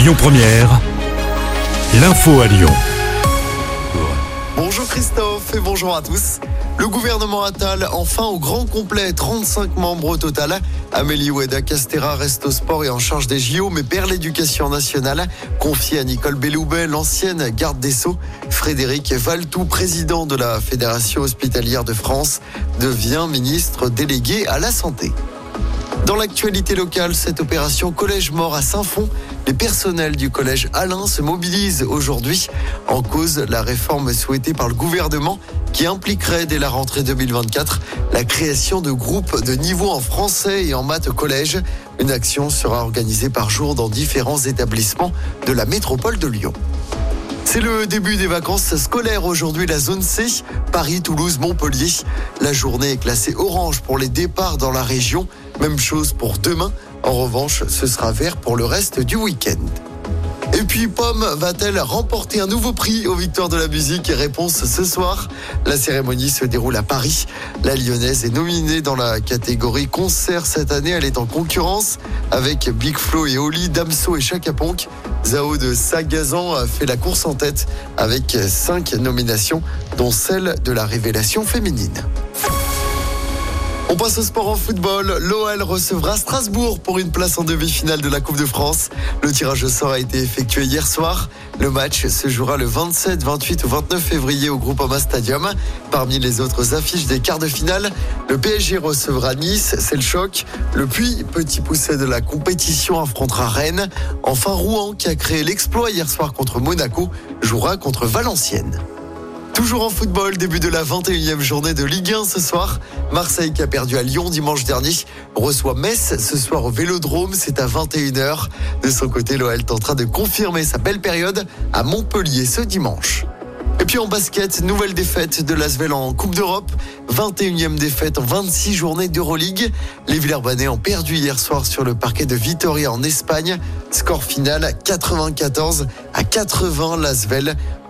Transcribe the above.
Lyon Première, l'info à Lyon. Bonjour Christophe et bonjour à tous. Le gouvernement Attal, enfin au grand complet, 35 membres au total. Amélie Oueda Castera reste au sport et en charge des JO, mais perd l'éducation nationale. Confiée à Nicole Belloubet, l'ancienne garde des Sceaux. Frédéric Valtou, président de la Fédération hospitalière de France, devient ministre délégué à la santé. Dans l'actualité locale, cette opération Collège mort à Saint-Fond, les personnels du collège Alain se mobilisent aujourd'hui en cause la réforme souhaitée par le gouvernement qui impliquerait dès la rentrée 2024 la création de groupes de niveau en français et en maths collège. Une action sera organisée par jour dans différents établissements de la métropole de Lyon. C'est le début des vacances scolaires aujourd'hui, la zone C, Paris, Toulouse, Montpellier. La journée est classée orange pour les départs dans la région. Même chose pour demain. En revanche, ce sera vert pour le reste du week-end. Et puis, Pomme va-t-elle remporter un nouveau prix aux Victoires de la musique? Réponse ce soir. La cérémonie se déroule à Paris. La Lyonnaise est nominée dans la catégorie concert cette année. Elle est en concurrence avec Big Flo et Oli, Damso et Chaka Ponk. Zao de Sagazan a fait la course en tête avec cinq nominations, dont celle de la révélation féminine. On passe au sport en football. L'OL recevra Strasbourg pour une place en demi-finale de la Coupe de France. Le tirage au sort a été effectué hier soir. Le match se jouera le 27, 28 ou 29 février au Groupama Stadium. Parmi les autres affiches des quarts de finale, le PSG recevra Nice, c'est le choc. Le Puy, petit poussé de la compétition, affrontera Rennes. Enfin, Rouen, qui a créé l'exploit hier soir contre Monaco, jouera contre Valenciennes. Toujours en football, début de la 21e journée de Ligue 1 ce soir. Marseille qui a perdu à Lyon dimanche dernier reçoit Metz ce soir au Vélodrome, c'est à 21h. De son côté, l'OL tentera de confirmer sa belle période à Montpellier ce dimanche. Et puis en basket, nouvelle défaite de l'Asvel en Coupe d'Europe. 21e défaite en 26 journées d'Euroleague. Les Villeurbanais ont perdu hier soir sur le parquet de Vitoria en Espagne. Score final 94 à 80 l'Asvel